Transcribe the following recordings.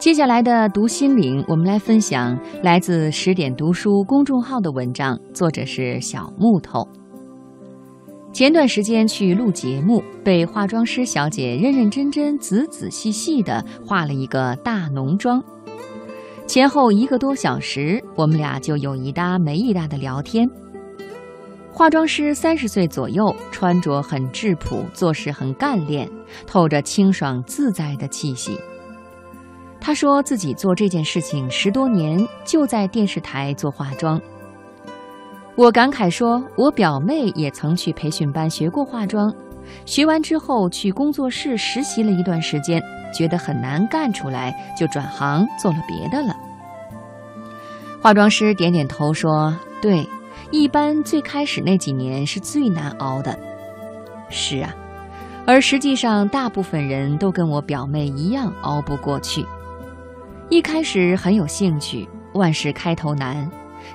接下来的读心灵，我们来分享来自十点读书公众号的文章，作者是小木头。前段时间去录节目，被化妆师小姐认认真真、仔仔细细的化了一个大浓妆。前后一个多小时，我们俩就有一搭没一搭的聊天。化妆师三十岁左右，穿着很质朴，做事很干练，透着清爽自在的气息。他说自己做这件事情十多年，就在电视台做化妆。我感慨说，我表妹也曾去培训班学过化妆，学完之后去工作室实习了一段时间，觉得很难干出来，就转行做了别的了。化妆师点点头说：“对，一般最开始那几年是最难熬的。”是啊，而实际上大部分人都跟我表妹一样熬不过去。一开始很有兴趣，万事开头难，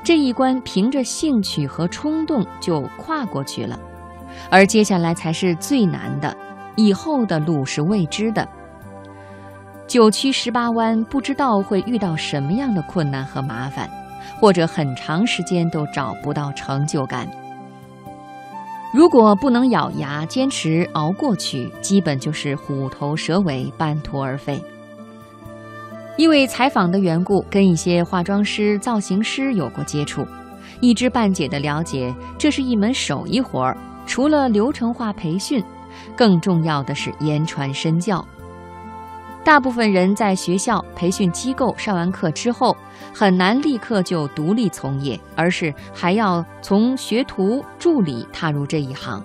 这一关凭着兴趣和冲动就跨过去了，而接下来才是最难的，以后的路是未知的。九曲十八弯，不知道会遇到什么样的困难和麻烦，或者很长时间都找不到成就感。如果不能咬牙坚持熬过去，基本就是虎头蛇尾，半途而废。因为采访的缘故，跟一些化妆师、造型师有过接触，一知半解的了解，这是一门手艺活儿。除了流程化培训，更重要的是言传身教。大部分人在学校、培训机构上完课之后，很难立刻就独立从业，而是还要从学徒、助理踏入这一行。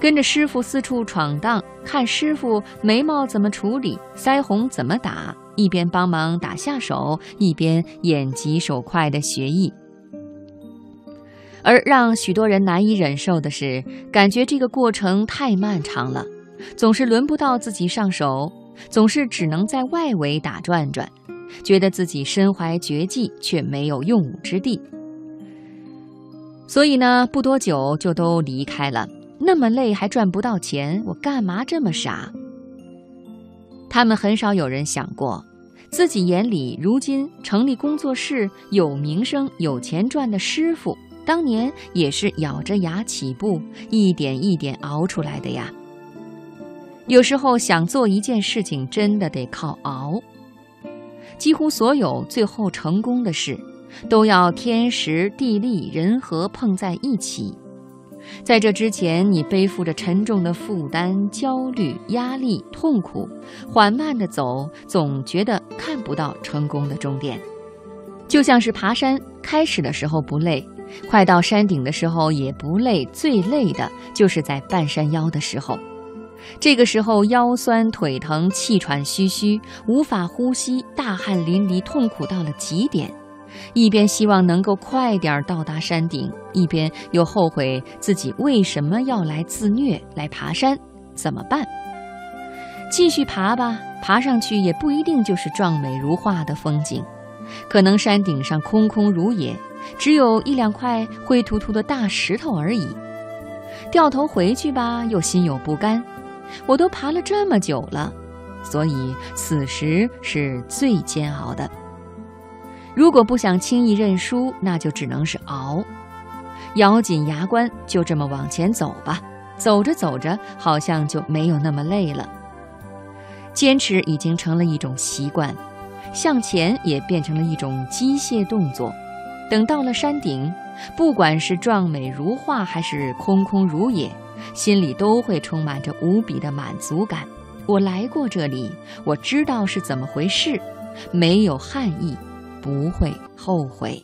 跟着师傅四处闯荡，看师傅眉毛怎么处理，腮红怎么打，一边帮忙打下手，一边眼疾手快的学艺。而让许多人难以忍受的是，感觉这个过程太漫长了，总是轮不到自己上手，总是只能在外围打转转，觉得自己身怀绝技却没有用武之地。所以呢，不多久就都离开了。那么累还赚不到钱，我干嘛这么傻？他们很少有人想过，自己眼里如今成立工作室、有名声、有钱赚的师傅，当年也是咬着牙起步，一点一点熬出来的呀。有时候想做一件事情，真的得靠熬。几乎所有最后成功的事，都要天时地利人和碰在一起。在这之前，你背负着沉重的负担、焦虑、压力、痛苦，缓慢地走，总觉得看不到成功的终点。就像是爬山，开始的时候不累，快到山顶的时候也不累，最累的就是在半山腰的时候。这个时候腰酸腿疼、气喘吁吁、无法呼吸、大汗淋漓，痛苦到了极点。一边希望能够快点到达山顶，一边又后悔自己为什么要来自虐来爬山？怎么办？继续爬吧，爬上去也不一定就是壮美如画的风景，可能山顶上空空如也，只有一两块灰秃秃的大石头而已。掉头回去吧，又心有不甘。我都爬了这么久了，所以此时是最煎熬的。如果不想轻易认输，那就只能是熬，咬紧牙关，就这么往前走吧。走着走着，好像就没有那么累了。坚持已经成了一种习惯，向前也变成了一种机械动作。等到了山顶，不管是壮美如画，还是空空如也，心里都会充满着无比的满足感。我来过这里，我知道是怎么回事，没有汉意。不会后悔。